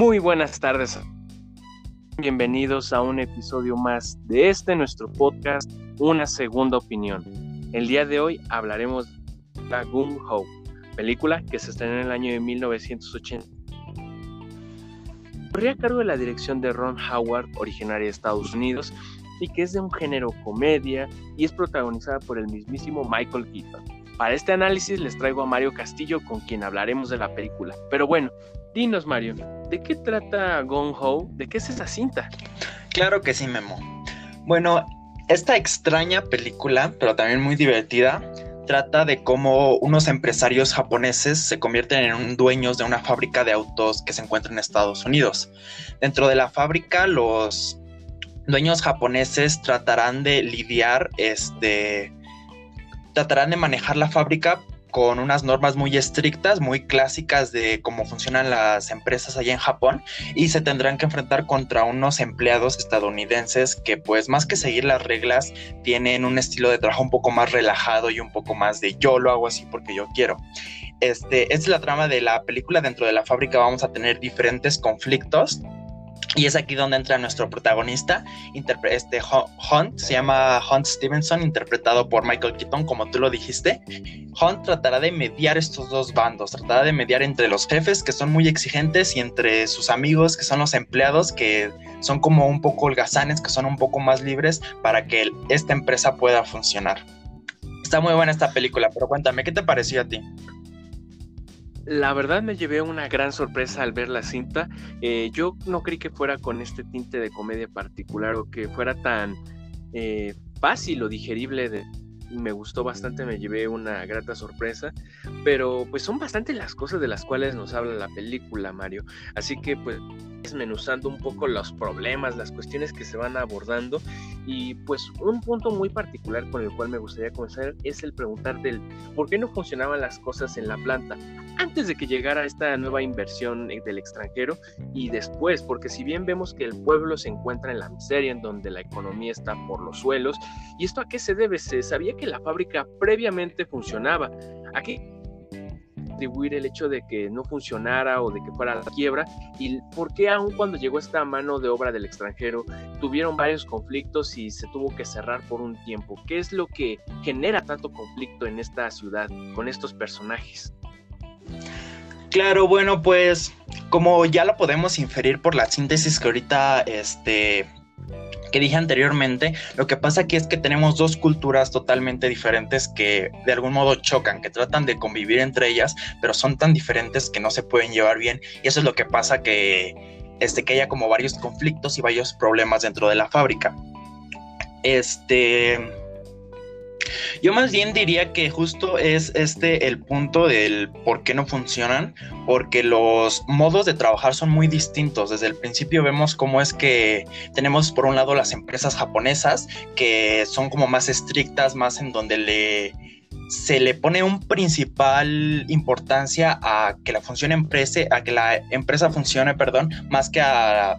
Muy buenas tardes. Bienvenidos a un episodio más de este nuestro podcast, Una Segunda Opinión. El día de hoy hablaremos de la Gung Ho, película que se estrenó en el año de 1980. Corría a cargo de la dirección de Ron Howard, originaria de Estados Unidos, y que es de un género comedia y es protagonizada por el mismísimo Michael Keaton. Para este análisis les traigo a Mario Castillo con quien hablaremos de la película. Pero bueno, dinos Mario, ¿de qué trata Gone Ho? ¿De qué es esa cinta? Claro que sí, Memo. Bueno, esta extraña película, pero también muy divertida, trata de cómo unos empresarios japoneses se convierten en dueños de una fábrica de autos que se encuentra en Estados Unidos. Dentro de la fábrica, los dueños japoneses tratarán de lidiar, este, tratarán de manejar la fábrica con unas normas muy estrictas, muy clásicas de cómo funcionan las empresas allá en Japón y se tendrán que enfrentar contra unos empleados estadounidenses que pues más que seguir las reglas tienen un estilo de trabajo un poco más relajado y un poco más de yo lo hago así porque yo quiero. Este, esta es la trama de la película. Dentro de la fábrica vamos a tener diferentes conflictos y es aquí donde entra nuestro protagonista, este Hunt, se llama Hunt Stevenson, interpretado por Michael Keaton, como tú lo dijiste. Hunt tratará de mediar estos dos bandos, tratará de mediar entre los jefes, que son muy exigentes, y entre sus amigos, que son los empleados, que son como un poco holgazanes, que son un poco más libres, para que esta empresa pueda funcionar. Está muy buena esta película, pero cuéntame, ¿qué te pareció a ti? La verdad me llevé una gran sorpresa al ver la cinta. Eh, yo no creí que fuera con este tinte de comedia particular o que fuera tan eh, fácil o digerible de, me gustó bastante, me llevé una grata sorpresa, pero pues son bastante las cosas de las cuales nos habla la película, Mario. Así que pues desmenuzando un poco los problemas, las cuestiones que se van abordando y pues un punto muy particular con el cual me gustaría comenzar es el preguntar del por qué no funcionaban las cosas en la planta antes de que llegara esta nueva inversión eh, del extranjero y después, porque si bien vemos que el pueblo se encuentra en la miseria, en donde la economía está por los suelos, ¿y esto a qué se debe? Se sabía que la fábrica previamente funcionaba. Aquí atribuir el hecho de que no funcionara o de que fuera la quiebra y por qué aún cuando llegó esta mano de obra del extranjero tuvieron varios conflictos y se tuvo que cerrar por un tiempo. ¿Qué es lo que genera tanto conflicto en esta ciudad con estos personajes? Claro, bueno, pues como ya lo podemos inferir por la síntesis que ahorita este que dije anteriormente, lo que pasa aquí es que tenemos dos culturas totalmente diferentes que de algún modo chocan, que tratan de convivir entre ellas, pero son tan diferentes que no se pueden llevar bien y eso es lo que pasa que este que haya como varios conflictos y varios problemas dentro de la fábrica. Este yo más bien diría que justo es este el punto del por qué no funcionan, porque los modos de trabajar son muy distintos. Desde el principio vemos cómo es que tenemos por un lado las empresas japonesas que son como más estrictas, más en donde le se le pone un principal importancia a que la función empresa, a que la empresa funcione, perdón, más que a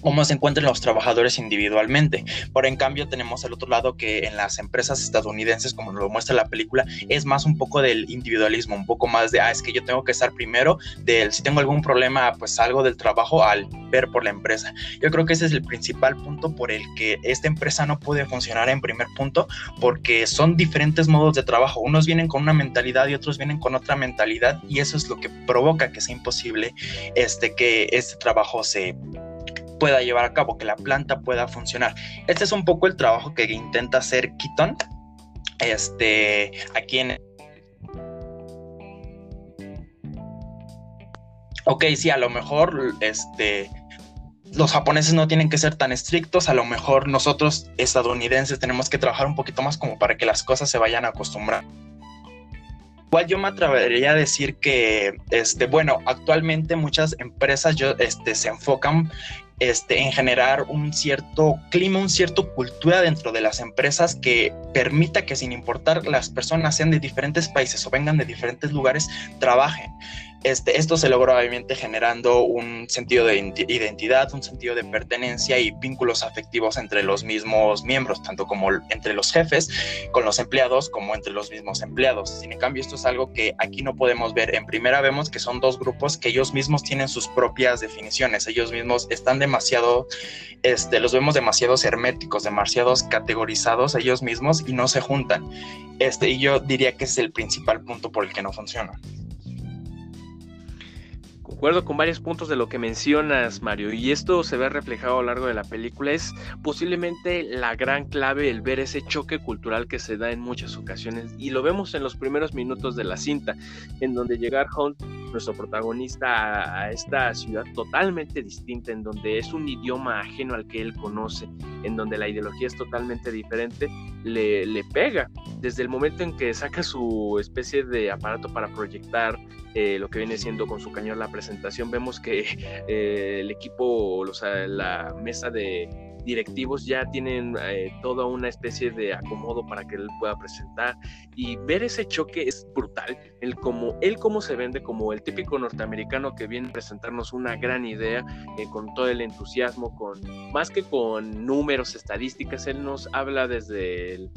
cómo se encuentran los trabajadores individualmente. Por en cambio tenemos el otro lado que en las empresas estadounidenses, como lo muestra la película, es más un poco del individualismo, un poco más de, ah, es que yo tengo que estar primero, del si tengo algún problema, pues salgo del trabajo al ver por la empresa. Yo creo que ese es el principal punto por el que esta empresa no puede funcionar en primer punto, porque son diferentes modos de trabajo. Unos vienen con una mentalidad y otros vienen con otra mentalidad y eso es lo que provoca que sea imposible este, que este trabajo se pueda llevar a cabo, que la planta pueda funcionar. Este es un poco el trabajo que intenta hacer Keaton. Este, aquí en... Ok, sí, a lo mejor, este, los japoneses no tienen que ser tan estrictos, a lo mejor nosotros estadounidenses tenemos que trabajar un poquito más como para que las cosas se vayan a acostumbrar. Igual yo me atrevería a decir que, este, bueno, actualmente muchas empresas yo, este, se enfocan este, en generar un cierto clima, un cierto cultura dentro de las empresas que permita que sin importar las personas sean de diferentes países o vengan de diferentes lugares, trabajen. Este, esto se logra obviamente generando un sentido de identidad, un sentido de pertenencia y vínculos afectivos entre los mismos miembros, tanto como entre los jefes con los empleados como entre los mismos empleados. Sin en cambio, esto es algo que aquí no podemos ver. En primera vemos que son dos grupos que ellos mismos tienen sus propias definiciones, ellos mismos están demasiado, este, los vemos demasiados herméticos, demasiados categorizados ellos mismos y no se juntan. Este, y yo diría que es el principal punto por el que no funciona. Concuerdo con varios puntos de lo que mencionas, Mario, y esto se ve reflejado a lo largo de la película. Es posiblemente la gran clave el ver ese choque cultural que se da en muchas ocasiones, y lo vemos en los primeros minutos de la cinta, en donde llegar Hunt, nuestro protagonista, a, esta ciudad totalmente distinta, en donde es un idioma ajeno al que él conoce, en donde la ideología es totalmente diferente, le, le pega. Desde el momento en que saca su especie de aparato para proyectar eh, lo que viene siendo con su cañón la presentación, vemos que eh, el equipo, o sea, la mesa de directivos ya tienen eh, toda una especie de acomodo para que él pueda presentar y ver ese choque es brutal, el como él cómo se vende como el típico norteamericano que viene a presentarnos una gran idea con todo el entusiasmo, con más que con números, estadísticas, él nos habla desde el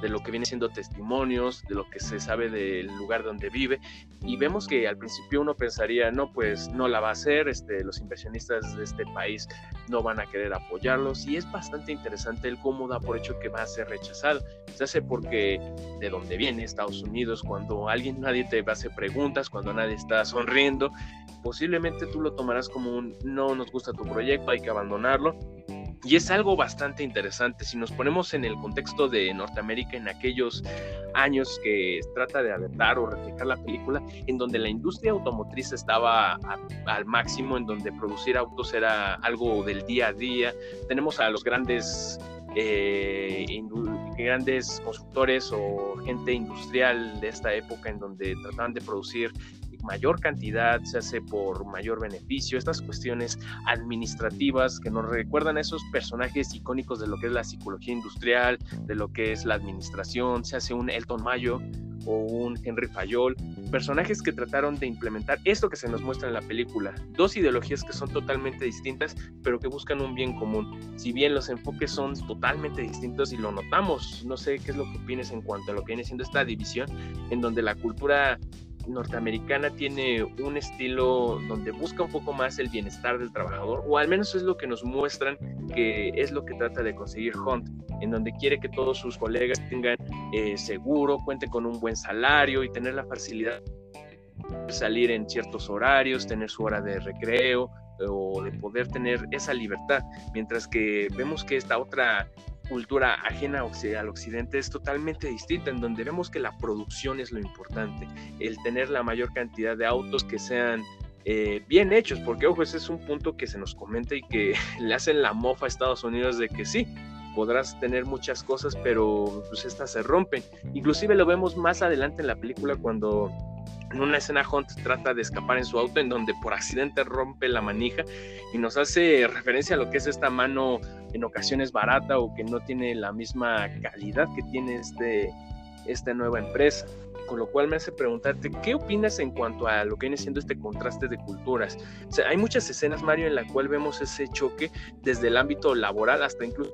de lo que viene siendo testimonios, de lo que se sabe del lugar donde vive. Y vemos que al principio uno pensaría, no, pues no la va a hacer, este, los inversionistas de este país no van a querer apoyarlos. Y es bastante interesante el cómo da por hecho que va a ser rechazado. Se hace porque de donde viene Estados Unidos, cuando alguien, nadie te hace preguntas, cuando nadie está sonriendo, posiblemente tú lo tomarás como un no nos gusta tu proyecto, hay que abandonarlo y es algo bastante interesante si nos ponemos en el contexto de Norteamérica en aquellos años que trata de adaptar o reflejar la película, en donde la industria automotriz estaba al máximo, en donde producir autos era algo del día a día. Tenemos a los grandes eh, grandes constructores o gente industrial de esta época en donde trataban de producir mayor cantidad, se hace por mayor beneficio, estas cuestiones administrativas que nos recuerdan a esos personajes icónicos de lo que es la psicología industrial, de lo que es la administración, se hace un Elton Mayo o un Henry Fayol, personajes que trataron de implementar esto que se nos muestra en la película, dos ideologías que son totalmente distintas, pero que buscan un bien común. Si bien los enfoques son totalmente distintos y lo notamos, no sé qué es lo que opinas en cuanto a lo que viene siendo esta división, en donde la cultura norteamericana tiene un estilo donde busca un poco más el bienestar del trabajador, o al menos es lo que nos muestran que es lo que trata de conseguir Hunt, en donde quiere que todos sus colegas tengan eh, seguro, cuenten con un buen salario y tener la facilidad de salir en ciertos horarios, tener su hora de recreo o de poder tener esa libertad, mientras que vemos que esta otra cultura ajena al occidente es totalmente distinta, en donde vemos que la producción es lo importante, el tener la mayor cantidad de autos que sean eh, bien hechos, porque ojo, ese es un punto que se nos comenta y que le hacen la mofa a Estados Unidos de que sí, podrás tener muchas cosas, pero pues estas se rompen. Inclusive lo vemos más adelante en la película cuando en una escena Hunt trata de escapar en su auto en donde por accidente rompe la manija y nos hace referencia a lo que es esta mano en ocasiones barata o que no tiene la misma calidad que tiene este, esta nueva empresa. Con lo cual me hace preguntarte, ¿qué opinas en cuanto a lo que viene siendo este contraste de culturas? hay muchas escenas, Mario, en la cual vemos ese choque desde el ámbito laboral hasta incluso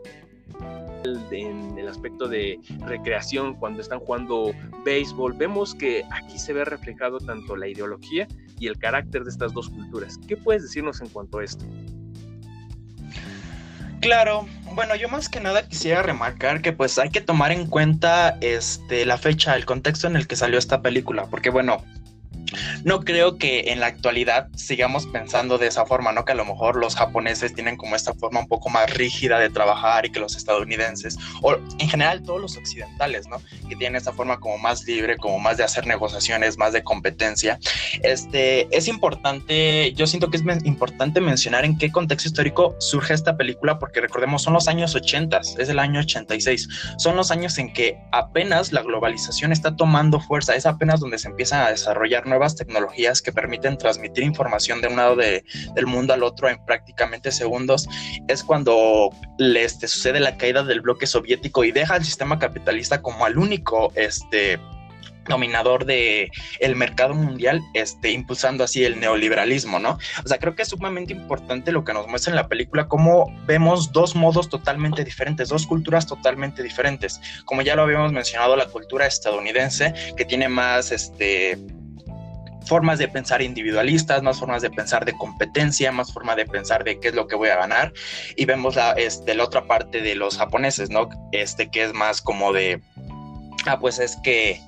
en el aspecto de recreación cuando están jugando béisbol. Vemos que aquí se ve reflejado tanto la ideología y el carácter de estas dos culturas. ¿Qué puedes decirnos en cuanto a esto? Claro, bueno, yo más que nada quisiera remarcar que pues hay que tomar en cuenta este, la fecha, el contexto en el que salió esta película, porque bueno, no creo que en la actualidad sigamos pensando de esa forma, ¿no? Que a lo mejor los japoneses tienen como esta forma un poco más rígida de trabajar y que los estadounidenses, o en general todos los occidentales, ¿no? Que tienen esta forma como más libre, como más de hacer negociaciones, más de competencia. Este, es importante, yo siento que es importante mencionar en qué contexto histórico surge esta película, porque recordemos, son los años 80, es el año 86, son los años en que apenas la globalización está tomando fuerza, es apenas donde se empiezan a desarrollar nuevas tecnologías que permiten transmitir información de un lado del mundo al otro en prácticamente segundos, es cuando le este, sucede la caída del bloque soviético y deja al sistema capitalista como al único este, dominador de el mercado mundial, este, impulsando así el neoliberalismo, ¿no? O sea, creo que es sumamente importante lo que nos muestra en la película, cómo vemos dos modos totalmente diferentes, dos culturas totalmente diferentes. Como ya lo habíamos mencionado, la cultura estadounidense, que tiene más, este, formas de pensar individualistas, más formas de pensar de competencia, más forma de pensar de qué es lo que voy a ganar. Y vemos la, este, la otra parte de los japoneses, ¿no? Este que es más como de, ah, pues es que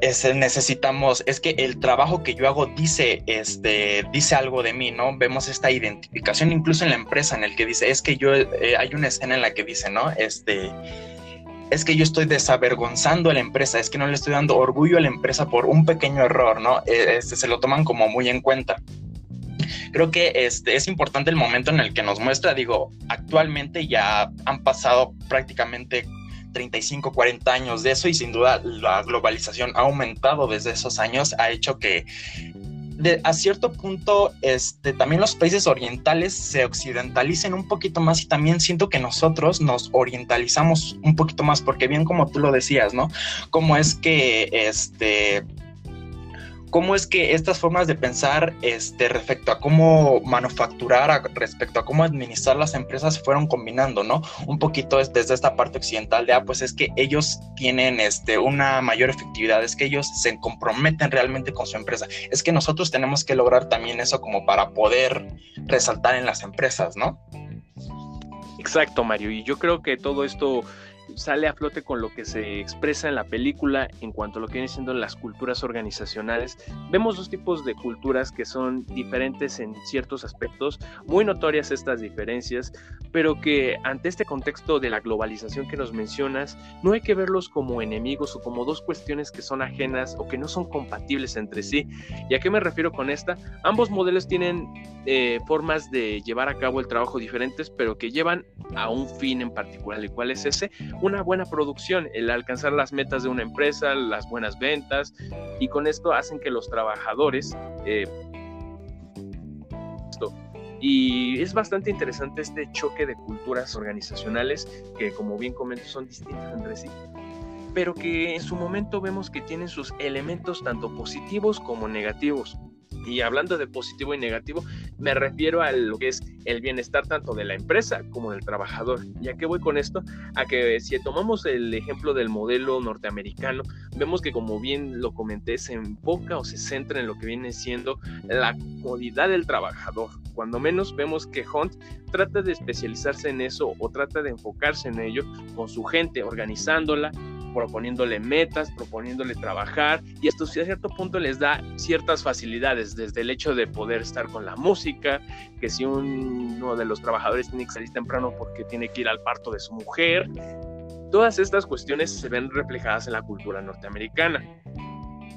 es, necesitamos, es que el trabajo que yo hago dice, este, dice algo de mí, ¿no? Vemos esta identificación incluso en la empresa en el que dice, es que yo, eh, hay una escena en la que dice, ¿no? Este, es que yo estoy desavergonzando a la empresa, es que no le estoy dando orgullo a la empresa por un pequeño error, ¿no? E, este, se lo toman como muy en cuenta. Creo que este, es importante el momento en el que nos muestra, digo, actualmente ya han pasado prácticamente 35, 40 años de eso y sin duda la globalización ha aumentado desde esos años, ha hecho que a cierto punto este, también los países orientales se occidentalicen un poquito más y también siento que nosotros nos orientalizamos un poquito más porque bien como tú lo decías, ¿no? Como es que este cómo es que estas formas de pensar este, respecto a cómo manufacturar, respecto a cómo administrar las empresas se fueron combinando, ¿no? Un poquito desde esta parte occidental de, ah, pues es que ellos tienen este, una mayor efectividad, es que ellos se comprometen realmente con su empresa. Es que nosotros tenemos que lograr también eso como para poder resaltar en las empresas, ¿no? Exacto, Mario. Y yo creo que todo esto sale a flote con lo que se expresa en la película en cuanto a lo que viene siendo las culturas organizacionales. Vemos dos tipos de culturas que son diferentes en ciertos aspectos, muy notorias estas diferencias, pero que ante este contexto de la globalización que nos mencionas, no hay que verlos como enemigos o como dos cuestiones que son ajenas o que no son compatibles entre sí. ¿Y a qué me refiero con esta? Ambos modelos tienen eh, formas de llevar a cabo el trabajo diferentes, pero que llevan a un fin en particular. ¿Y cuál es ese? Una buena producción, el alcanzar las metas de una empresa, las buenas ventas, y con esto hacen que los trabajadores... Eh, y es bastante interesante este choque de culturas organizacionales que, como bien comento, son distintas entre sí, pero que en su momento vemos que tienen sus elementos tanto positivos como negativos. Y hablando de positivo y negativo, me refiero a lo que es el bienestar tanto de la empresa como del trabajador. ¿Y a qué voy con esto? A que si tomamos el ejemplo del modelo norteamericano, vemos que como bien lo comenté, se enfoca o se centra en lo que viene siendo la comodidad del trabajador. Cuando menos vemos que Hunt trata de especializarse en eso o trata de enfocarse en ello con su gente, organizándola, proponiéndole metas, proponiéndole trabajar y esto a cierto punto les da ciertas facilidades, desde el hecho de poder estar con la música, que si uno de los trabajadores tiene que salir temprano porque tiene que ir al parto de su mujer, todas estas cuestiones se ven reflejadas en la cultura norteamericana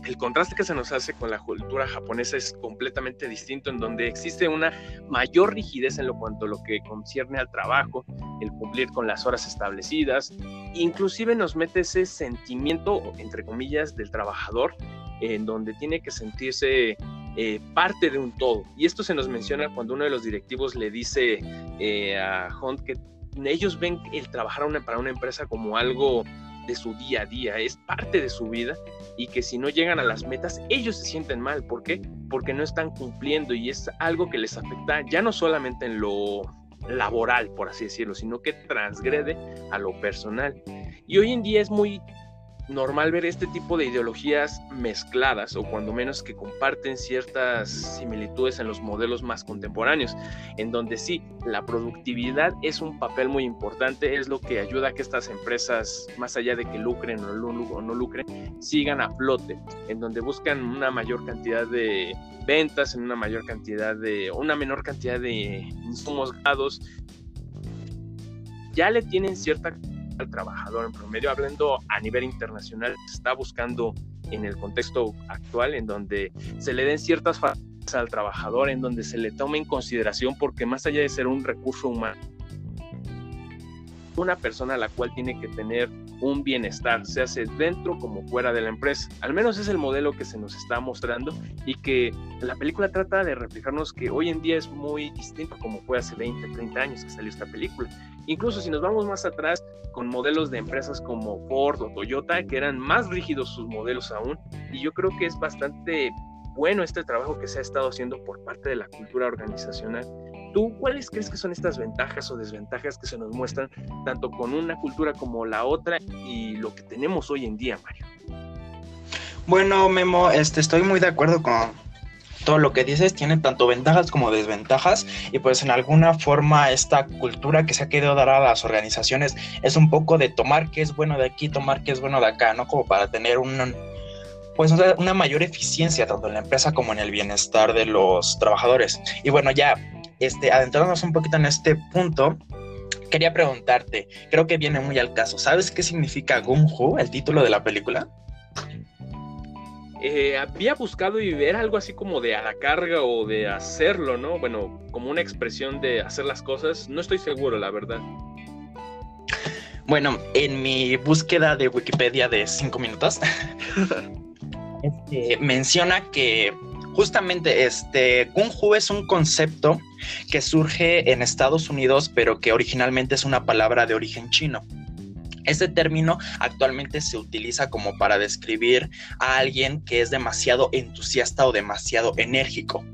el contraste que se nos hace con la cultura japonesa es completamente distinto, en donde existe una mayor rigidez en lo cuanto a lo que concierne al trabajo, el cumplir con las horas establecidas, inclusive nos mete ese sentimiento, entre comillas, del trabajador, en donde tiene que sentirse eh, parte de un todo. Y esto se nos menciona cuando uno de los directivos le dice eh, a Hunt que ellos ven el trabajar para una empresa como algo de su día a día, es parte de su vida y que si no llegan a las metas, ellos se sienten mal. ¿Por qué? Porque no están cumpliendo y es algo que les afecta ya no solamente en lo laboral, por así decirlo, sino que transgrede a lo personal. Y hoy en día es muy normal ver este tipo de ideologías mezcladas o cuando menos que comparten ciertas similitudes en los modelos más contemporáneos, en donde sí, la productividad es un papel muy importante, es lo que ayuda a que estas empresas, más allá de que lucren o no, lucren, sigan a flote, en donde buscan una mayor cantidad de ventas, en una mayor cantidad de, una menor cantidad de insumos dados, ya le tienen cierta al trabajador en promedio, hablando a nivel internacional, se está buscando en el contexto actual en donde se le den ciertas facilidades al trabajador, en donde se le tome en consideración, porque más allá de ser un recurso humano, una persona a la cual tiene que tener un bienestar, se hace dentro como fuera de la empresa. Al menos es el modelo que se nos está mostrando y que la película trata de reflejarnos que hoy en día es muy distinto como fue hace 20, 30 años que salió esta película. Incluso si nos vamos más atrás con modelos de empresas como Ford o Toyota, que eran más rígidos sus modelos aún, y yo creo que es bastante bueno este trabajo que se ha estado haciendo por parte de la cultura organizacional. ¿Tú cuáles crees que son estas ventajas o desventajas que se nos muestran tanto con una cultura como la otra y lo que tenemos hoy en día, Mario? Bueno, Memo, este, estoy muy de acuerdo con todo lo que dices. Tiene tanto ventajas como desventajas y pues en alguna forma esta cultura que se ha querido dar a las organizaciones es un poco de tomar qué es bueno de aquí, tomar qué es bueno de acá, ¿no? Como para tener un, pues una mayor eficiencia tanto en la empresa como en el bienestar de los trabajadores. Y bueno, ya este, adentrándonos un poquito en este punto, quería preguntarte, creo que viene muy al caso, ¿sabes qué significa Gung Hu, el título de la película? Eh, había buscado y ver algo así como de a la carga o de hacerlo, ¿no? Bueno, como una expresión de hacer las cosas, no estoy seguro, la verdad. Bueno, en mi búsqueda de Wikipedia de cinco minutos, este, menciona que justamente este Kung Fu es un concepto que surge en Estados Unidos, pero que originalmente es una palabra de origen chino. Este término actualmente se utiliza como para describir a alguien que es demasiado entusiasta o demasiado enérgico.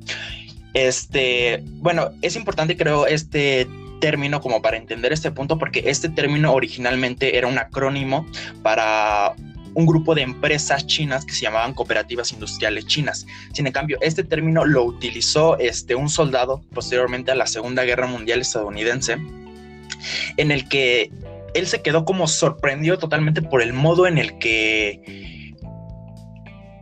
Este, bueno, es importante creo este término como para entender este punto porque este término originalmente era un acrónimo para un grupo de empresas chinas que se llamaban cooperativas industriales chinas. Sin en cambio, este término lo utilizó este, un soldado posteriormente a la Segunda Guerra Mundial estadounidense, en el que él se quedó como sorprendido totalmente por el modo en el que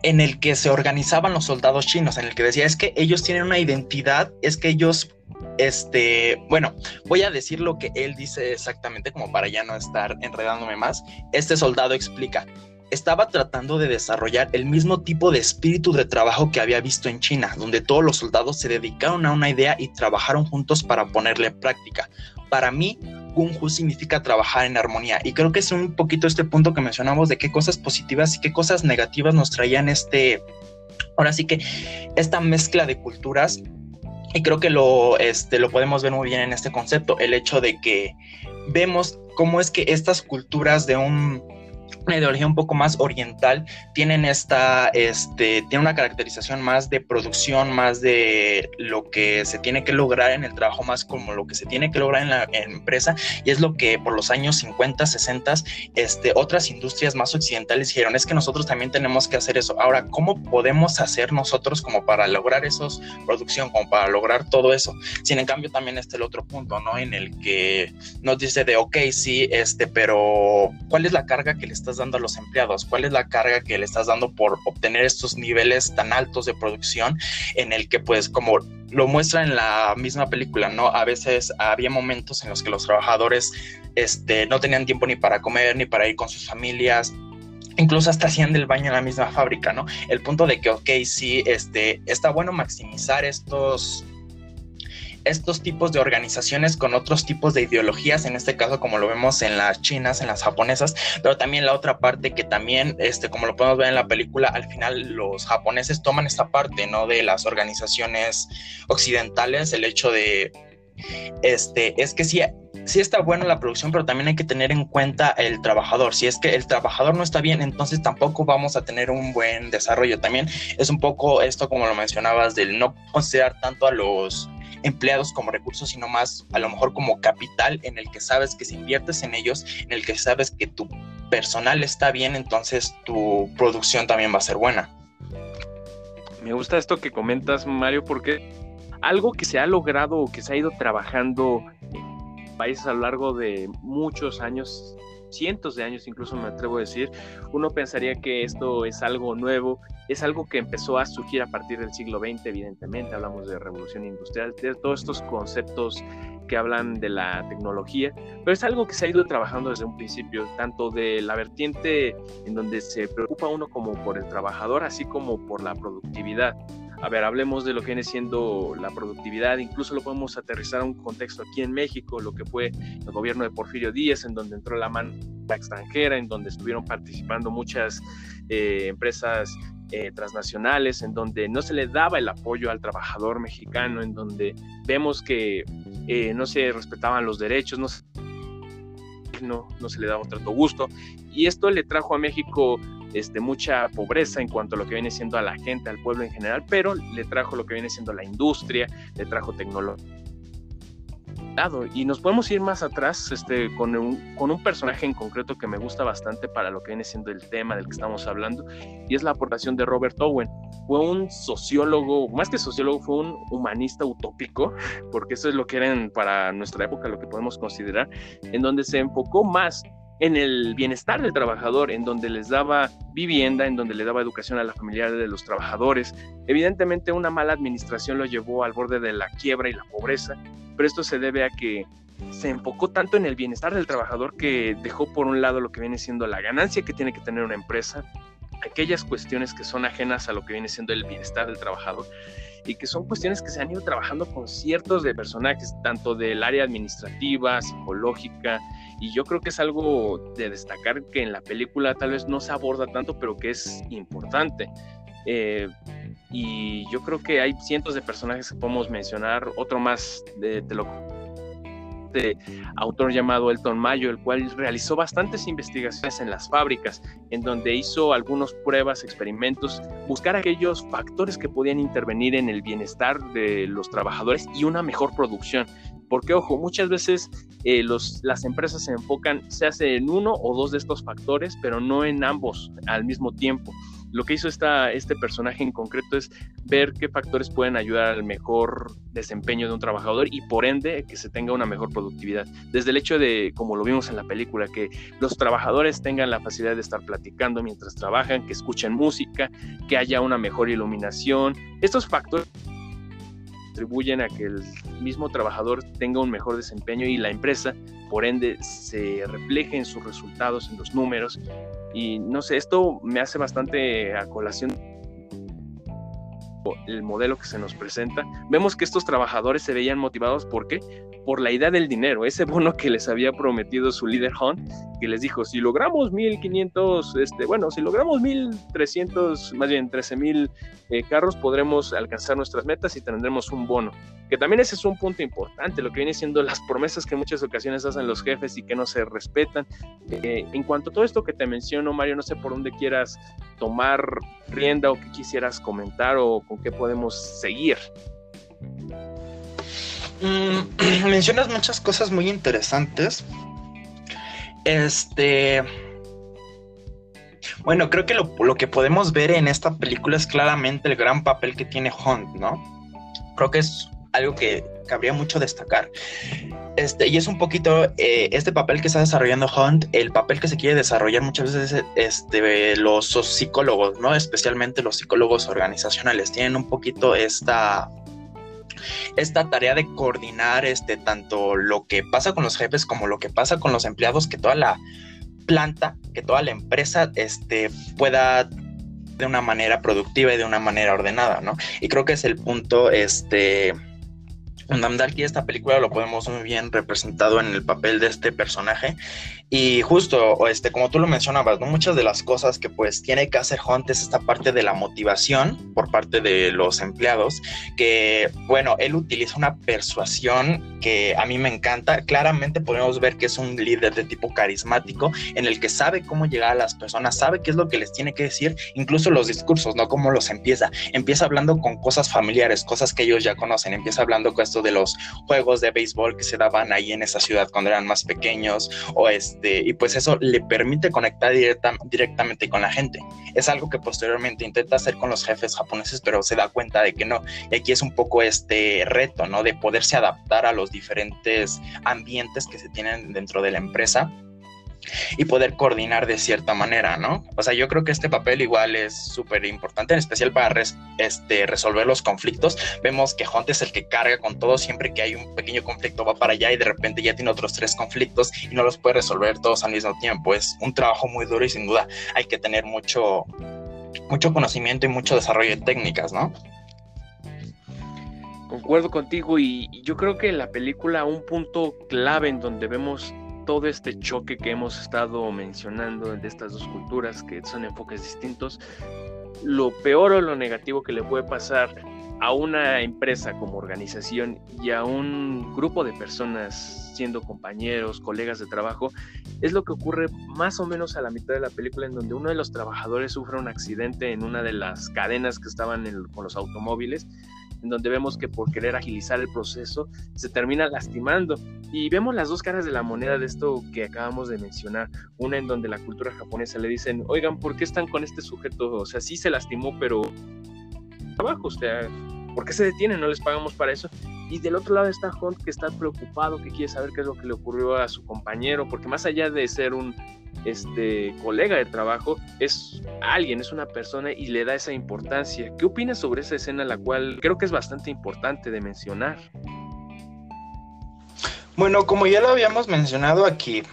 en el que se organizaban los soldados chinos, en el que decía es que ellos tienen una identidad, es que ellos este, bueno, voy a decir lo que él dice exactamente como para ya no estar enredándome más. Este soldado explica, estaba tratando de desarrollar el mismo tipo de espíritu de trabajo que había visto en China, donde todos los soldados se dedicaron a una idea y trabajaron juntos para ponerla en práctica. Para mí, Kung Fu significa trabajar en armonía y creo que es un poquito este punto que mencionamos de qué cosas positivas y qué cosas negativas nos traían este, ahora sí que esta mezcla de culturas y creo que lo, este, lo podemos ver muy bien en este concepto, el hecho de que vemos cómo es que estas culturas de un una ideología un poco más oriental, tienen esta, este, tiene una caracterización más de producción, más de lo que se tiene que lograr en el trabajo, más como lo que se tiene que lograr en la empresa, y es lo que por los años 50, 60, este, otras industrias más occidentales dijeron, es que nosotros también tenemos que hacer eso. Ahora, ¿cómo podemos hacer nosotros como para lograr esos producción, como para lograr todo eso? Sin en cambio, también está el otro punto, ¿no? En el que nos dice de, ok, sí, este, pero ¿cuál es la carga que le estás dando a los empleados? ¿Cuál es la carga que le estás dando por obtener estos niveles tan altos de producción en el que pues como lo muestra en la misma película, ¿no? A veces había momentos en los que los trabajadores este, no tenían tiempo ni para comer, ni para ir con sus familias, incluso hasta hacían del baño en la misma fábrica, ¿no? El punto de que, ok, sí, este, está bueno maximizar estos estos tipos de organizaciones con otros tipos de ideologías, en este caso como lo vemos en las chinas, en las japonesas, pero también la otra parte que también, este, como lo podemos ver en la película, al final los japoneses toman esta parte, ¿no? De las organizaciones occidentales, el hecho de, este, es que sí, sí está bueno la producción, pero también hay que tener en cuenta el trabajador. Si es que el trabajador no está bien, entonces tampoco vamos a tener un buen desarrollo. También es un poco esto, como lo mencionabas, del no considerar tanto a los empleados como recursos, sino más a lo mejor como capital en el que sabes que si inviertes en ellos, en el que sabes que tu personal está bien, entonces tu producción también va a ser buena. Me gusta esto que comentas, Mario, porque algo que se ha logrado o que se ha ido trabajando en países a lo largo de muchos años cientos de años, incluso me atrevo a decir, uno pensaría que esto es algo nuevo, es algo que empezó a surgir a partir del siglo XX, evidentemente, hablamos de revolución industrial, de todos estos conceptos que hablan de la tecnología, pero es algo que se ha ido trabajando desde un principio, tanto de la vertiente en donde se preocupa uno como por el trabajador, así como por la productividad. A ver, hablemos de lo que viene siendo la productividad, incluso lo podemos aterrizar a un contexto aquí en México, lo que fue el gobierno de Porfirio Díaz, en donde entró la mano extranjera, en donde estuvieron participando muchas eh, empresas eh, transnacionales, en donde no se le daba el apoyo al trabajador mexicano, en donde vemos que eh, no se respetaban los derechos, no no, se le daba un trato gusto, y esto le trajo a México este, mucha pobreza en cuanto a lo que viene siendo a la gente, al pueblo en general, pero le trajo lo que viene siendo la industria, le trajo tecnología. Y nos podemos ir más atrás este, con, un, con un personaje en concreto que me gusta bastante para lo que viene siendo el tema del que estamos hablando, y es la aportación de Robert Owen. Fue un sociólogo, más que sociólogo, fue un humanista utópico, porque eso es lo que eran para nuestra época, lo que podemos considerar, en donde se enfocó más en el bienestar del trabajador, en donde les daba vivienda, en donde le daba educación a la familia de los trabajadores. Evidentemente una mala administración lo llevó al borde de la quiebra y la pobreza, pero esto se debe a que se enfocó tanto en el bienestar del trabajador que dejó por un lado lo que viene siendo la ganancia que tiene que tener una empresa, aquellas cuestiones que son ajenas a lo que viene siendo el bienestar del trabajador y que son cuestiones que se han ido trabajando con ciertos de personajes, tanto del área administrativa, psicológica, y yo creo que es algo de destacar que en la película tal vez no se aborda tanto, pero que es importante. Eh, y yo creo que hay cientos de personajes que podemos mencionar, otro más de, de lo este autor llamado Elton Mayo, el cual realizó bastantes investigaciones en las fábricas, en donde hizo algunas pruebas, experimentos, buscar aquellos factores que podían intervenir en el bienestar de los trabajadores y una mejor producción. Porque, ojo, muchas veces eh, los, las empresas se enfocan, se hace en uno o dos de estos factores, pero no en ambos al mismo tiempo. Lo que hizo esta, este personaje en concreto es ver qué factores pueden ayudar al mejor desempeño de un trabajador y por ende que se tenga una mejor productividad. Desde el hecho de, como lo vimos en la película, que los trabajadores tengan la facilidad de estar platicando mientras trabajan, que escuchen música, que haya una mejor iluminación. Estos factores contribuyen a que el mismo trabajador tenga un mejor desempeño y la empresa, por ende, se refleje en sus resultados, en los números. Y no sé, esto me hace bastante a colación el modelo que se nos presenta, vemos que estos trabajadores se veían motivados ¿por qué? por la idea del dinero, ese bono que les había prometido su líder Hunt, que les dijo, si logramos 1500, este, bueno, si logramos 1300, más bien 13000 eh, carros, podremos alcanzar nuestras metas y tendremos un bono. Que también ese es un punto importante, lo que viene siendo las promesas que en muchas ocasiones hacen los jefes y que no se respetan. Eh, en cuanto a todo esto que te menciono, Mario, no sé por dónde quieras tomar rienda o qué quisieras comentar o qué podemos seguir. Mm, mencionas muchas cosas muy interesantes. Este. Bueno, creo que lo, lo, que podemos ver en esta película es claramente el gran papel que tiene Hunt, ¿no? Creo que es algo que cabría mucho destacar. Este, y es un poquito eh, este papel que está desarrollando Hunt, el papel que se quiere desarrollar muchas veces este, los psicólogos, ¿no? Especialmente los psicólogos organizacionales, tienen un poquito esta esta tarea de coordinar este, tanto lo que pasa con los jefes como lo que pasa con los empleados, que toda la planta, que toda la empresa este, pueda de una manera productiva y de una manera ordenada, ¿no? Y creo que es el punto, este, aquí esta película lo podemos muy bien representado en el papel de este personaje y justo, este, como tú lo mencionabas, ¿no? muchas de las cosas que pues tiene que hacer Hunt es esta parte de la motivación por parte de los empleados, que bueno, él utiliza una persuasión que a mí me encanta. Claramente podemos ver que es un líder de tipo carismático en el que sabe cómo llegar a las personas, sabe qué es lo que les tiene que decir, incluso los discursos, ¿no? Cómo los empieza. Empieza hablando con cosas familiares, cosas que ellos ya conocen. Empieza hablando con esto de los juegos de béisbol que se daban ahí en esa ciudad cuando eran más pequeños o este y pues eso le permite conectar directamente con la gente. Es algo que posteriormente intenta hacer con los jefes japoneses, pero se da cuenta de que no. Y aquí es un poco este reto, ¿no? De poderse adaptar a los diferentes ambientes que se tienen dentro de la empresa y poder coordinar de cierta manera, ¿no? O sea, yo creo que este papel igual es súper importante, en especial para este, resolver los conflictos. Vemos que Hunt es el que carga con todo, siempre que hay un pequeño conflicto va para allá y de repente ya tiene otros tres conflictos y no los puede resolver todos al mismo tiempo. Es un trabajo muy duro y sin duda hay que tener mucho, mucho conocimiento y mucho desarrollo de técnicas, ¿no? Concuerdo contigo y yo creo que la película un punto clave en donde vemos todo este choque que hemos estado mencionando de estas dos culturas que son enfoques distintos, lo peor o lo negativo que le puede pasar a una empresa como organización y a un grupo de personas siendo compañeros, colegas de trabajo, es lo que ocurre más o menos a la mitad de la película en donde uno de los trabajadores sufre un accidente en una de las cadenas que estaban con los automóviles en donde vemos que por querer agilizar el proceso se termina lastimando. Y vemos las dos caras de la moneda de esto que acabamos de mencionar. Una en donde la cultura japonesa le dicen, oigan, ¿por qué están con este sujeto? O sea, sí se lastimó, pero abajo, o ¿por qué se detienen? No les pagamos para eso. Y del otro lado está Hunt que está preocupado, que quiere saber qué es lo que le ocurrió a su compañero, porque más allá de ser un este colega de trabajo, es alguien, es una persona y le da esa importancia. ¿Qué opinas sobre esa escena, la cual creo que es bastante importante de mencionar? Bueno, como ya lo habíamos mencionado aquí,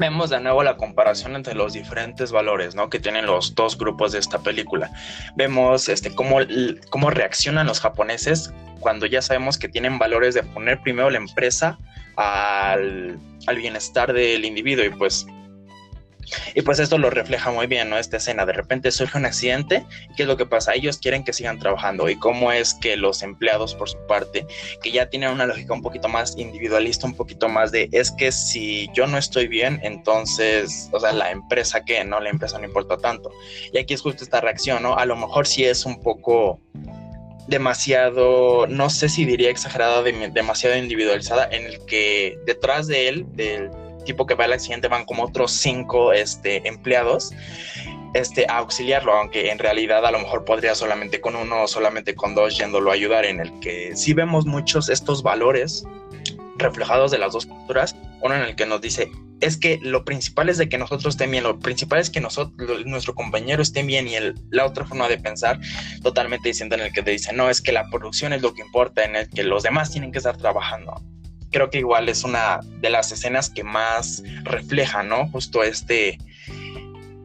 vemos de nuevo la comparación entre los diferentes valores ¿no? que tienen los dos grupos de esta película. Vemos este, cómo, cómo reaccionan los japoneses cuando ya sabemos que tienen valores de poner primero la empresa al, al bienestar del individuo y pues y pues esto lo refleja muy bien, ¿no? Esta escena, de repente surge un accidente, ¿qué es lo que pasa? Ellos quieren que sigan trabajando y cómo es que los empleados por su parte, que ya tienen una lógica un poquito más individualista, un poquito más de, es que si yo no estoy bien, entonces, o sea, la empresa que, ¿no? La empresa no importa tanto. Y aquí es justo esta reacción, ¿no? A lo mejor sí es un poco demasiado, no sé si diría exagerada, demasiado individualizada, en el que detrás de él, del tipo que va al accidente van como otros cinco este, empleados este, a auxiliarlo, aunque en realidad a lo mejor podría solamente con uno o solamente con dos yéndolo a ayudar, en el que sí vemos muchos estos valores reflejados de las dos culturas, uno en el que nos dice, es que lo principal es de que nosotros estén bien, lo principal es que nosotros, nuestro compañero esté bien y el, la otra forma de pensar totalmente diciendo en el que te dice, no, es que la producción es lo que importa, en el que los demás tienen que estar trabajando creo que igual es una de las escenas que más refleja, ¿no? Justo este,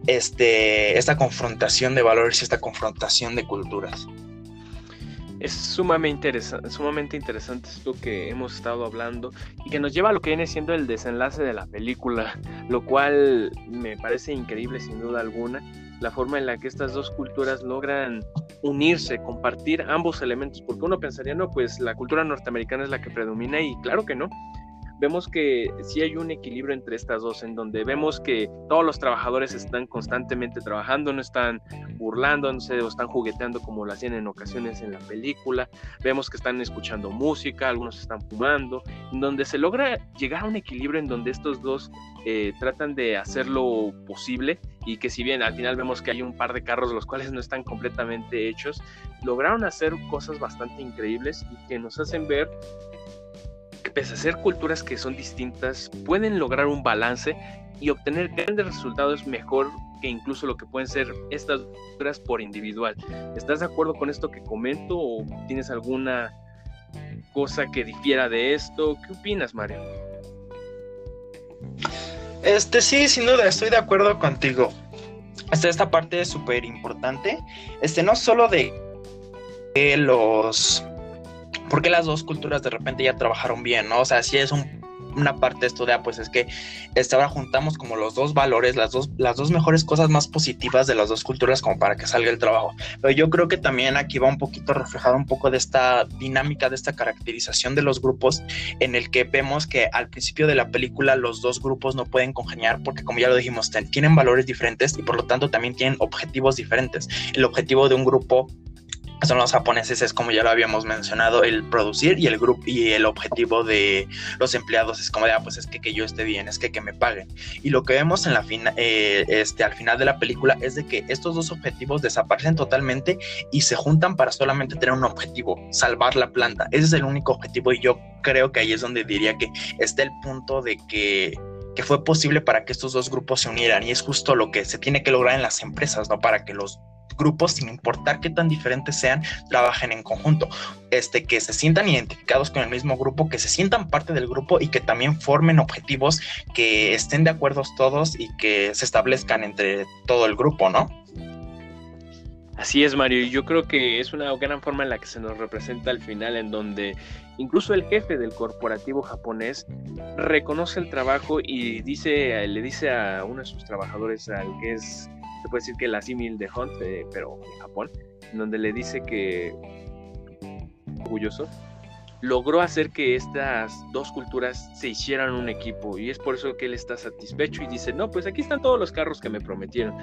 este, esta confrontación de valores y esta confrontación de culturas. Es sumamente, sumamente interesante esto que hemos estado hablando y que nos lleva a lo que viene siendo el desenlace de la película, lo cual me parece increíble sin duda alguna la forma en la que estas dos culturas logran unirse, compartir ambos elementos, porque uno pensaría, no, pues la cultura norteamericana es la que predomina y claro que no vemos que sí hay un equilibrio entre estas dos, en donde vemos que todos los trabajadores están constantemente trabajando, no están burlándose o están jugueteando como lo hacían en ocasiones en la película, vemos que están escuchando música, algunos están fumando, en donde se logra llegar a un equilibrio en donde estos dos eh, tratan de hacer lo posible y que si bien al final vemos que hay un par de carros los cuales no están completamente hechos, lograron hacer cosas bastante increíbles y que nos hacen ver pese a ser culturas que son distintas, pueden lograr un balance y obtener grandes resultados mejor que incluso lo que pueden ser estas culturas por individual. ¿Estás de acuerdo con esto que comento o tienes alguna cosa que difiera de esto? ¿Qué opinas, Mario? Este sí, sin duda, estoy de acuerdo contigo. Esta, esta parte es súper importante. Este, no solo de los porque las dos culturas de repente ya trabajaron bien, ¿no? O sea, sí es una parte esto de, ah, pues es que este, ahora juntamos como los dos valores, las dos, las dos mejores cosas más positivas de las dos culturas como para que salga el trabajo. Pero yo creo que también aquí va un poquito reflejado un poco de esta dinámica, de esta caracterización de los grupos, en el que vemos que al principio de la película los dos grupos no pueden congeniar porque como ya lo dijimos, tienen valores diferentes y por lo tanto también tienen objetivos diferentes. El objetivo de un grupo son los japoneses es como ya lo habíamos mencionado el producir y el grupo y el objetivo de los empleados es como de ah, pues es que, que yo esté bien es que que me paguen y lo que vemos en la fin, eh, este al final de la película es de que estos dos objetivos desaparecen totalmente y se juntan para solamente tener un objetivo salvar la planta ese es el único objetivo y yo creo que ahí es donde diría que está el punto de que que fue posible para que estos dos grupos se unieran y es justo lo que se tiene que lograr en las empresas, ¿no? Para que los grupos, sin importar qué tan diferentes sean, trabajen en conjunto. Este, que se sientan identificados con el mismo grupo, que se sientan parte del grupo y que también formen objetivos que estén de acuerdo todos y que se establezcan entre todo el grupo, ¿no? Así es, Mario, yo creo que es una gran forma en la que se nos representa al final, en donde incluso el jefe del corporativo japonés reconoce el trabajo y dice, le dice a uno de sus trabajadores, al que es, se puede decir que la símil de Hunt, eh, pero en Japón, donde le dice que orgulloso logró hacer que estas dos culturas se hicieran un equipo y es por eso que él está satisfecho y dice, no, pues aquí están todos los carros que me prometieron.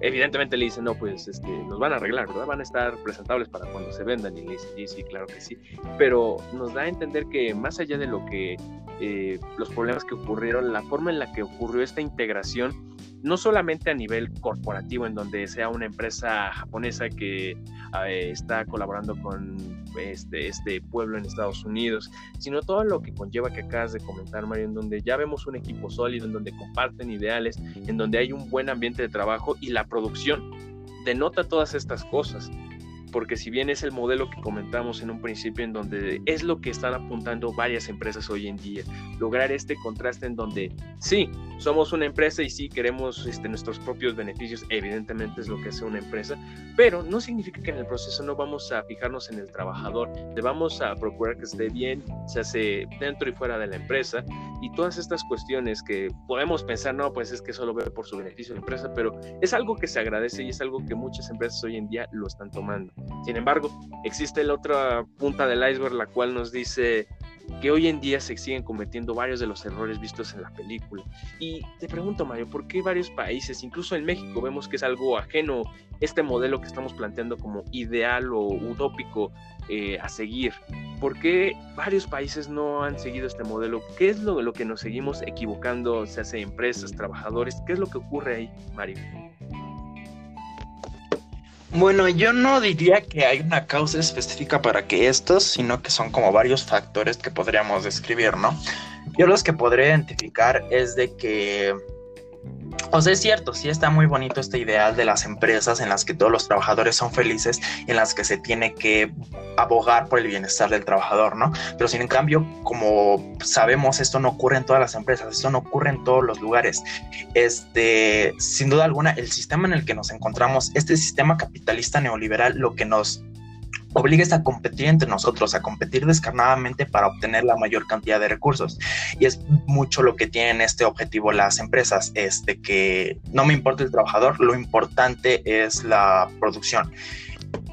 Evidentemente le dice, no, pues este, los van a arreglar. Van a estar presentables para cuando se vendan y le dice, sí, sí, claro que sí. Pero nos da a entender que más allá de lo que eh, los problemas que ocurrieron, la forma en la que ocurrió esta integración, no solamente a nivel corporativo, en donde sea una empresa japonesa que eh, está colaborando con este, este pueblo en Estados Unidos, sino todo lo que conlleva que acabas de comentar, Mario, en donde ya vemos un equipo sólido, en donde comparten ideales, en donde hay un buen ambiente de trabajo y la producción denota todas estas cosas porque si bien es el modelo que comentamos en un principio, en donde es lo que están apuntando varias empresas hoy en día, lograr este contraste en donde sí, somos una empresa y sí queremos este, nuestros propios beneficios, evidentemente es lo que hace una empresa, pero no significa que en el proceso no vamos a fijarnos en el trabajador, le vamos a procurar que esté bien, se hace dentro y fuera de la empresa, y todas estas cuestiones que podemos pensar, no, pues es que solo ve por su beneficio la empresa, pero es algo que se agradece y es algo que muchas empresas hoy en día lo están tomando. Sin embargo, existe la otra punta del iceberg, la cual nos dice que hoy en día se siguen cometiendo varios de los errores vistos en la película. Y te pregunto, Mario, ¿por qué varios países, incluso en México, vemos que es algo ajeno este modelo que estamos planteando como ideal o utópico eh, a seguir? ¿Por qué varios países no han seguido este modelo? ¿Qué es lo, lo que nos seguimos equivocando, se hace empresas, trabajadores? ¿Qué es lo que ocurre ahí, Mario? Bueno, yo no diría que hay una causa específica para que estos, sino que son como varios factores que podríamos describir, ¿no? Yo los que podré identificar es de que o sea, es cierto, sí está muy bonito este ideal de las empresas en las que todos los trabajadores son felices en las que se tiene que abogar por el bienestar del trabajador, ¿no? Pero sin en cambio, como sabemos, esto no ocurre en todas las empresas, esto no ocurre en todos los lugares. Este, sin duda alguna, el sistema en el que nos encontramos, este sistema capitalista neoliberal, lo que nos obligues a competir entre nosotros, a competir descarnadamente para obtener la mayor cantidad de recursos. Y es mucho lo que tienen este objetivo las empresas, este que no me importa el trabajador, lo importante es la producción.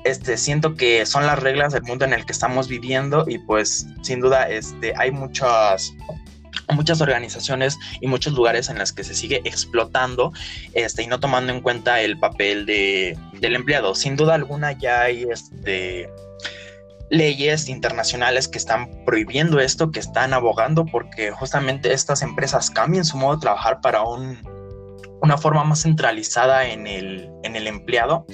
Este, siento que son las reglas del mundo en el que estamos viviendo y pues sin duda este, hay muchas muchas organizaciones y muchos lugares en los que se sigue explotando este, y no tomando en cuenta el papel de, del empleado. Sin duda alguna ya hay este, leyes internacionales que están prohibiendo esto, que están abogando porque justamente estas empresas cambien su modo de trabajar para un, una forma más centralizada en en el empleado.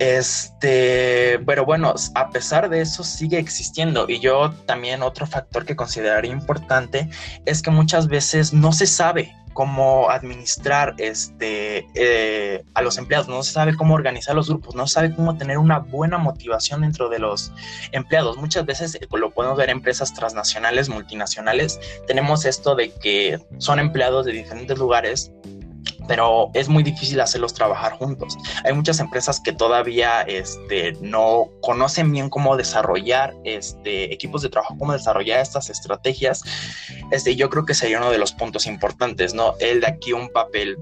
Este, pero bueno, a pesar de eso sigue existiendo y yo también otro factor que consideraría importante es que muchas veces no se sabe cómo administrar este, eh, a los empleados, no se sabe cómo organizar los grupos, no se sabe cómo tener una buena motivación dentro de los empleados. Muchas veces eh, lo podemos ver en empresas transnacionales, multinacionales, tenemos esto de que son empleados de diferentes lugares pero es muy difícil hacerlos trabajar juntos. Hay muchas empresas que todavía este, no conocen bien cómo desarrollar este, equipos de trabajo, cómo desarrollar estas estrategias. Este, yo creo que sería uno de los puntos importantes, ¿no? El de aquí un papel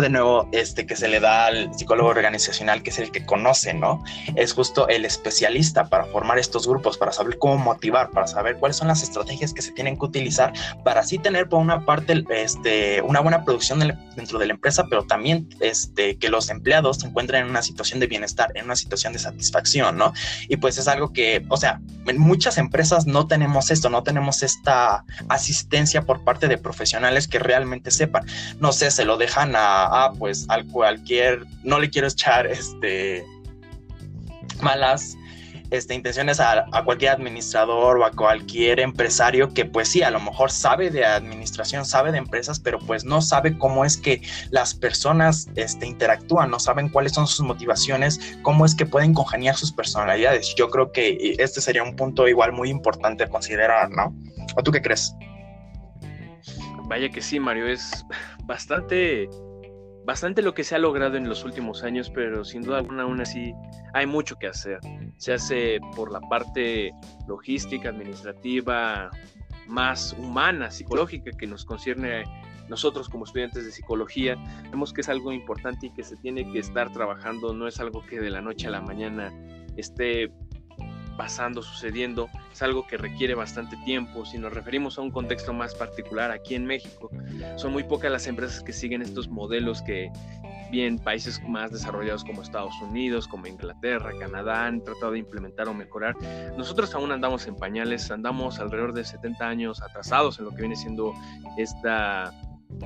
de nuevo, este que se le da al psicólogo organizacional, que es el que conoce, ¿no? Es justo el especialista para formar estos grupos, para saber cómo motivar, para saber cuáles son las estrategias que se tienen que utilizar para así tener por una parte este, una buena producción dentro de la empresa, pero también este, que los empleados se encuentren en una situación de bienestar, en una situación de satisfacción, ¿no? Y pues es algo que, o sea, en muchas empresas no tenemos esto, no tenemos esta asistencia por parte de profesionales que realmente sepan. No sé, se lo dejan a ah, pues al cualquier, no le quiero echar este malas este, intenciones a, cualquier administrador o a cualquier empresario que pues sí, a lo mejor sabe de administración, sabe de empresas, pero pues no sabe cómo es que las personas este, interactúan, no saben cuáles son sus motivaciones, cómo es que pueden congeniar sus personalidades. Yo creo que este sería un punto igual muy importante a considerar, ¿no? ¿O tú qué crees? Vaya que sí, Mario, es bastante bastante lo que se ha logrado en los últimos años, pero sin duda alguna aún así hay mucho que hacer. Se hace por la parte logística, administrativa, más humana, psicológica, que nos concierne nosotros como estudiantes de psicología. Vemos que es algo importante y que se tiene que estar trabajando, no es algo que de la noche a la mañana esté pasando, sucediendo, es algo que requiere bastante tiempo. Si nos referimos a un contexto más particular aquí en México, son muy pocas las empresas que siguen estos modelos que bien países más desarrollados como Estados Unidos, como Inglaterra, Canadá han tratado de implementar o mejorar. Nosotros aún andamos en pañales, andamos alrededor de 70 años atrasados en lo que viene siendo este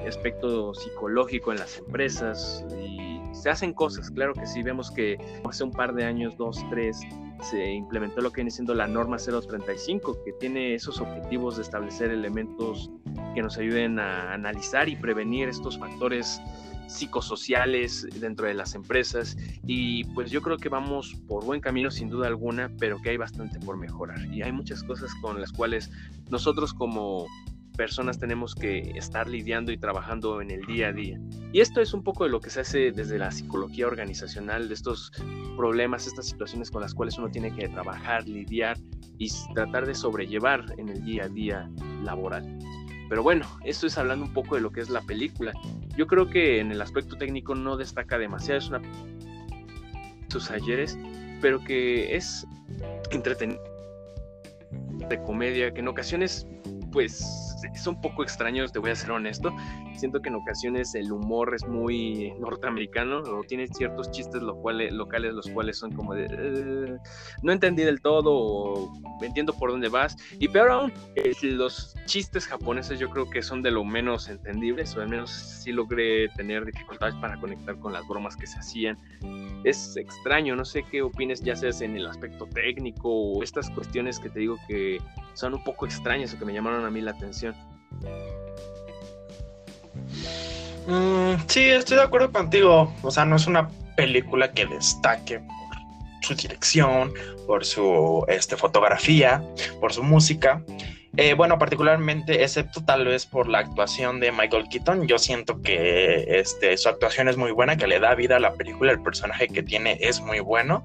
aspecto psicológico en las empresas y se hacen cosas, claro que sí, vemos que hace un par de años, dos, tres, se implementó lo que viene siendo la norma 035, que tiene esos objetivos de establecer elementos que nos ayuden a analizar y prevenir estos factores psicosociales dentro de las empresas. Y pues yo creo que vamos por buen camino sin duda alguna, pero que hay bastante por mejorar. Y hay muchas cosas con las cuales nosotros como personas tenemos que estar lidiando y trabajando en el día a día. Y esto es un poco de lo que se hace desde la psicología organizacional, de estos problemas, estas situaciones con las cuales uno tiene que trabajar, lidiar y tratar de sobrellevar en el día a día laboral. Pero bueno, esto es hablando un poco de lo que es la película. Yo creo que en el aspecto técnico no destaca demasiado, es una sus ayeres, pero que es entretenido de comedia, que en ocasiones pues es un poco extraño, te voy a ser honesto. Siento que en ocasiones el humor es muy norteamericano, o tiene ciertos chistes locales, los cuales son como de eh, no entendí del todo, o entiendo por dónde vas. Y peor aún, los chistes japoneses yo creo que son de lo menos entendibles, o al menos sí logré tener dificultades para conectar con las bromas que se hacían. Es extraño, no sé qué opines, ya seas en el aspecto técnico o estas cuestiones que te digo que son un poco extrañas o que me llamaron a mí la atención. Mm, sí, estoy de acuerdo contigo. O sea, no es una película que destaque por su dirección, por su este, fotografía, por su música. Eh, bueno, particularmente, excepto tal vez por la actuación de Michael Keaton, yo siento que este, su actuación es muy buena, que le da vida a la película, el personaje que tiene es muy bueno.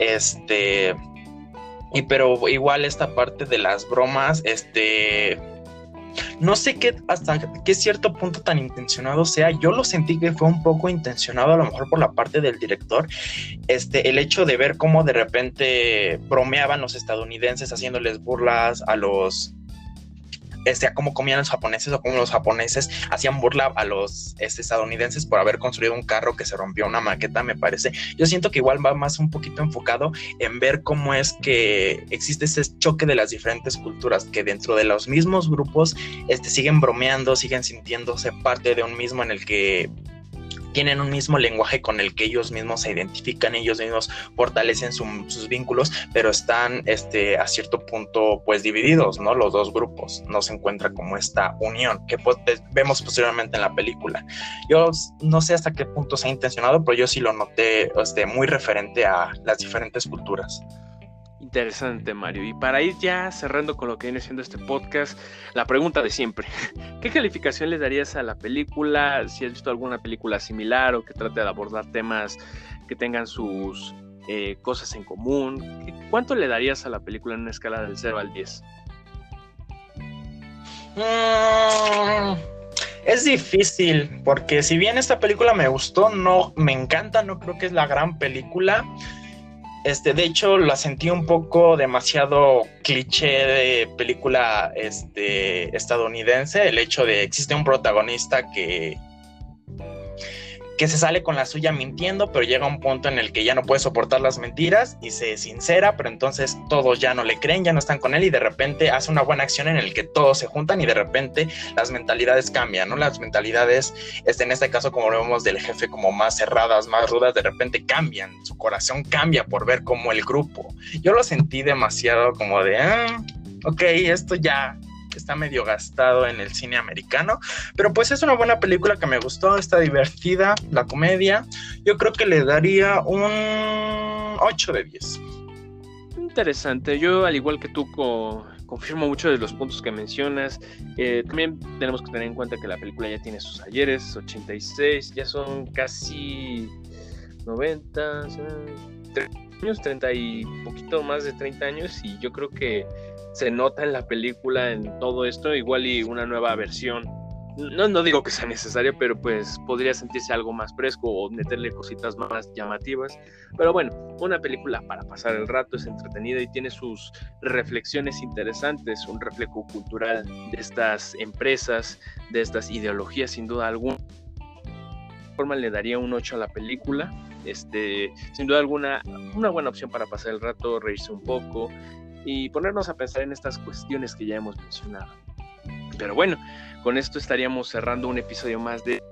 Este, y pero igual esta parte de las bromas, este, no sé qué hasta qué cierto punto tan intencionado sea. Yo lo sentí que fue un poco intencionado, a lo mejor por la parte del director. Este, el hecho de ver cómo de repente bromeaban los estadounidenses haciéndoles burlas a los este, a cómo comían los japoneses o cómo los japoneses hacían burla a los este, estadounidenses por haber construido un carro que se rompió una maqueta, me parece. Yo siento que igual va más un poquito enfocado en ver cómo es que existe ese choque de las diferentes culturas, que dentro de los mismos grupos este, siguen bromeando, siguen sintiéndose parte de un mismo en el que tienen un mismo lenguaje con el que ellos mismos se identifican, ellos mismos fortalecen sus vínculos, pero están este, a cierto punto pues divididos, ¿no? Los dos grupos, no se encuentra como esta unión que pues, vemos posteriormente en la película. Yo no sé hasta qué punto se ha intencionado, pero yo sí lo noté este, muy referente a las diferentes culturas. Interesante, Mario. Y para ir ya cerrando con lo que viene siendo este podcast, la pregunta de siempre. ¿Qué calificación le darías a la película? Si has visto alguna película similar o que trate de abordar temas que tengan sus eh, cosas en común. ¿Cuánto le darías a la película en una escala del 0 al 10? Mm, es difícil, porque si bien esta película me gustó, no me encanta, no creo que es la gran película. Este, de hecho, la sentí un poco demasiado cliché de película este, estadounidense. El hecho de existe un protagonista que que se sale con la suya mintiendo, pero llega un punto en el que ya no puede soportar las mentiras y se sincera, pero entonces todos ya no le creen, ya no están con él y de repente hace una buena acción en el que todos se juntan y de repente las mentalidades cambian, ¿no? Las mentalidades, este, en este caso como vemos del jefe como más cerradas, más rudas, de repente cambian, su corazón cambia por ver como el grupo. Yo lo sentí demasiado como de, ah, ok, esto ya está medio gastado en el cine americano, pero pues es una buena película que me gustó, está divertida, la comedia, yo creo que le daría un 8 de 10. Interesante, yo al igual que tú confirmo mucho de los puntos que mencionas. Eh, también tenemos que tener en cuenta que la película ya tiene sus ayeres, 86, ya son casi 90, 30 años, 30 y poquito más de 30 años y yo creo que se nota en la película, en todo esto, igual y una nueva versión no, no digo que sea necesario, pero pues podría sentirse algo más fresco o meterle cositas más llamativas. Pero bueno, una película para pasar el rato, es entretenida y tiene sus reflexiones interesantes, un reflejo cultural de estas empresas, de estas ideologías, sin duda alguna. De forma le daría un 8 a la película. Este, sin duda alguna, una buena opción para pasar el rato, reírse un poco y ponernos a pensar en estas cuestiones que ya hemos mencionado. Pero bueno, con esto estaríamos cerrando un episodio más de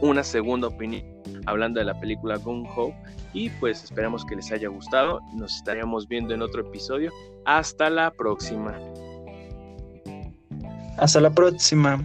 una segunda opinión hablando de la película Gun Ho y pues esperamos que les haya gustado. Nos estaríamos viendo en otro episodio. Hasta la próxima. Hasta la próxima.